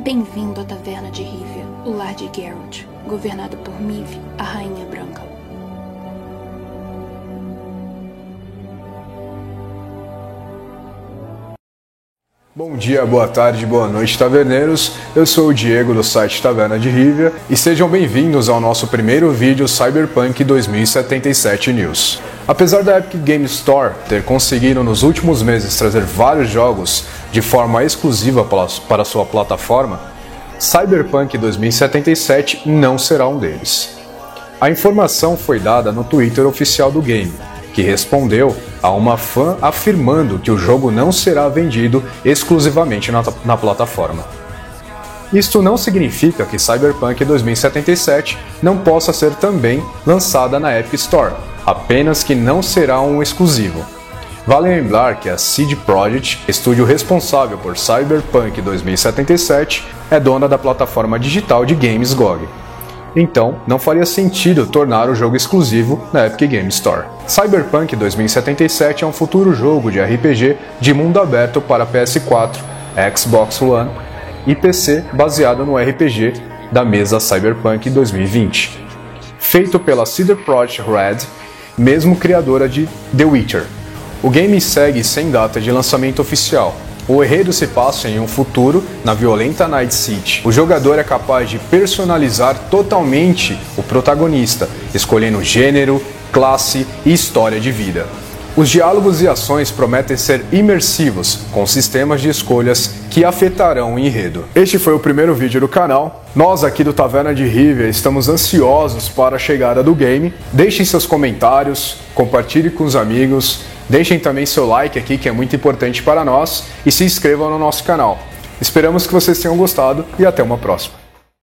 Bem-vindo à Taverna de Rivia, o lar de Geralt, governado por Mive, a Rainha Branca. Bom dia, boa tarde, boa noite, taverneiros. Eu sou o Diego do site Taverna de Rivia e sejam bem-vindos ao nosso primeiro vídeo Cyberpunk 2077 News. Apesar da Epic Game Store ter conseguido nos últimos meses trazer vários jogos de forma exclusiva para sua plataforma, Cyberpunk 2077 não será um deles. A informação foi dada no Twitter oficial do game, que respondeu a uma fã afirmando que o jogo não será vendido exclusivamente na, na plataforma. Isto não significa que Cyberpunk 2077 não possa ser também lançada na Epic Store, apenas que não será um exclusivo. Vale lembrar que a CD Projekt, estúdio responsável por Cyberpunk 2077, é dona da plataforma digital de games GOG então não faria sentido tornar o jogo exclusivo na Epic Game Store. Cyberpunk 2077 é um futuro jogo de RPG de mundo aberto para PS4, Xbox One e PC baseado no RPG da mesa Cyberpunk 2020. Feito pela CD Projekt Red, mesmo criadora de The Witcher. O game segue sem data de lançamento oficial, o enredo se passa em um futuro na violenta Night City. O jogador é capaz de personalizar totalmente o protagonista, escolhendo gênero, classe e história de vida. Os diálogos e ações prometem ser imersivos, com sistemas de escolhas que afetarão o enredo. Este foi o primeiro vídeo do canal. Nós aqui do Taverna de Rivia estamos ansiosos para a chegada do game. Deixem seus comentários, compartilhe com os amigos, Deixem também seu like aqui, que é muito importante para nós, e se inscrevam no nosso canal. Esperamos que vocês tenham gostado e até uma próxima.